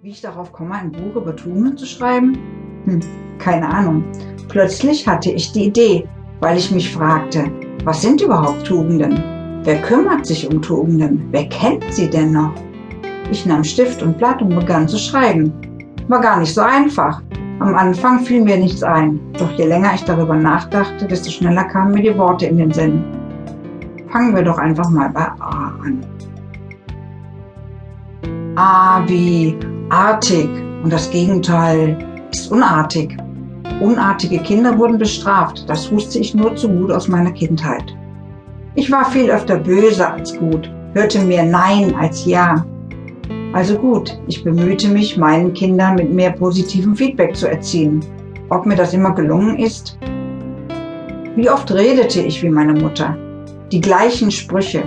Wie ich darauf komme, ein Buch über Tugenden zu schreiben? Hm, keine Ahnung. Plötzlich hatte ich die Idee, weil ich mich fragte, was sind überhaupt Tugenden? Wer kümmert sich um Tugenden? Wer kennt sie denn noch? Ich nahm Stift und Blatt und begann zu schreiben. War gar nicht so einfach. Am Anfang fiel mir nichts ein, doch je länger ich darüber nachdachte, desto schneller kamen mir die Worte in den Sinn. Fangen wir doch einfach mal bei A an. A wie artig und das Gegenteil ist unartig. Unartige Kinder wurden bestraft, das wusste ich nur zu gut aus meiner Kindheit. Ich war viel öfter böse als gut, hörte mehr Nein als Ja. Also gut, ich bemühte mich, meinen Kindern mit mehr positivem Feedback zu erziehen. Ob mir das immer gelungen ist? Wie oft redete ich wie meine Mutter? Die gleichen Sprüche.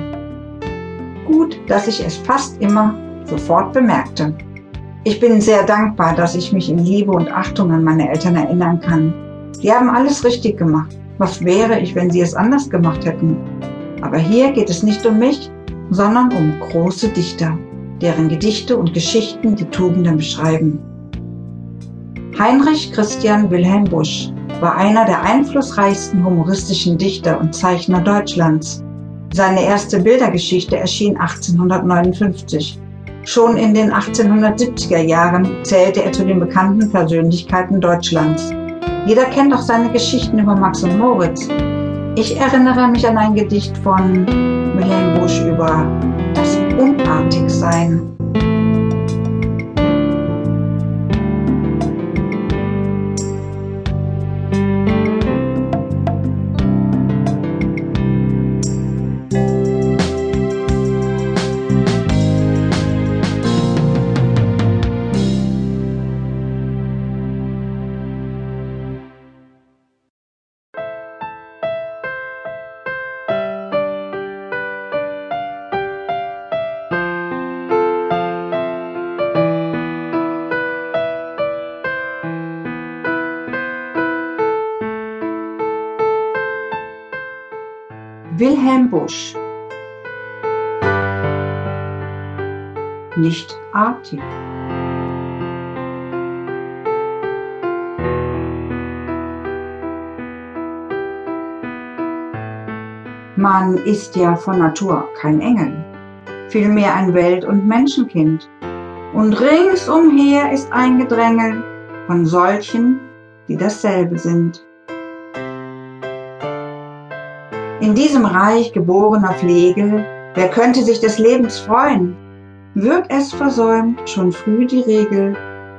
Gut, dass ich es fast immer sofort bemerkte. Ich bin sehr dankbar, dass ich mich in Liebe und Achtung an meine Eltern erinnern kann. Sie haben alles richtig gemacht. Was wäre ich, wenn sie es anders gemacht hätten? Aber hier geht es nicht um mich, sondern um große Dichter, deren Gedichte und Geschichten die Tugenden beschreiben. Heinrich Christian Wilhelm Busch war einer der einflussreichsten humoristischen Dichter und Zeichner Deutschlands. Seine erste Bildergeschichte erschien 1859 Schon in den 1870er Jahren zählte er zu den bekannten Persönlichkeiten Deutschlands. Jeder kennt auch seine Geschichten über Max und Moritz. Ich erinnere mich an ein Gedicht von Wilhelm Busch über das Unartigsein. Wilhelm Busch Nicht artig. Man ist ja von Natur kein Engel, vielmehr ein Welt- und Menschenkind. Und ringsumher ist ein Gedrängel von solchen, die dasselbe sind. In diesem Reich geborener Pflege, wer könnte sich des Lebens freuen? Wird es versäumt, schon früh die Regel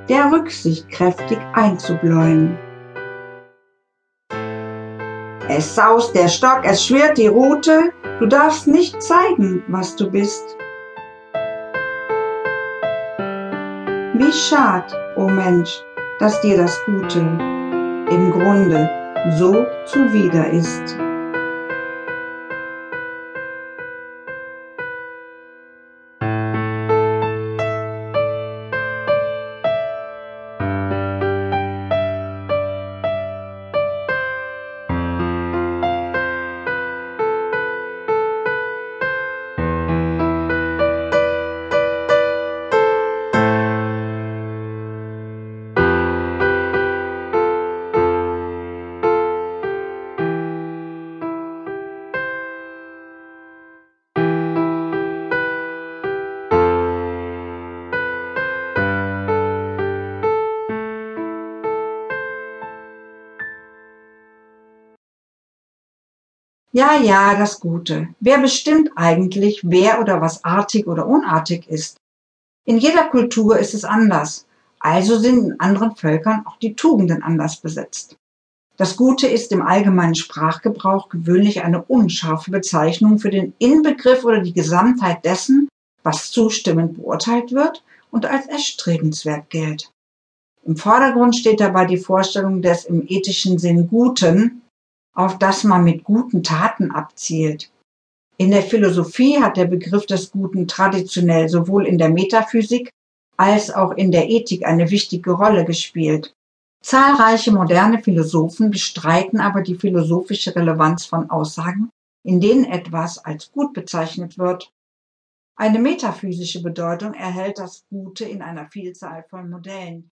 der Rücksicht kräftig einzubläuen. Es saust der Stock, es schwirrt die Rute, du darfst nicht zeigen, was du bist. Wie schad, o oh Mensch, dass dir das Gute im Grunde so zuwider ist. Ja, ja, das Gute. Wer bestimmt eigentlich, wer oder was artig oder unartig ist? In jeder Kultur ist es anders. Also sind in anderen Völkern auch die Tugenden anders besetzt. Das Gute ist im allgemeinen Sprachgebrauch gewöhnlich eine unscharfe Bezeichnung für den Inbegriff oder die Gesamtheit dessen, was zustimmend beurteilt wird und als erstrebenswert gilt. Im Vordergrund steht dabei die Vorstellung des im ethischen Sinn Guten, auf das man mit guten Taten abzielt. In der Philosophie hat der Begriff des Guten traditionell sowohl in der Metaphysik als auch in der Ethik eine wichtige Rolle gespielt. Zahlreiche moderne Philosophen bestreiten aber die philosophische Relevanz von Aussagen, in denen etwas als gut bezeichnet wird. Eine metaphysische Bedeutung erhält das Gute in einer Vielzahl von Modellen.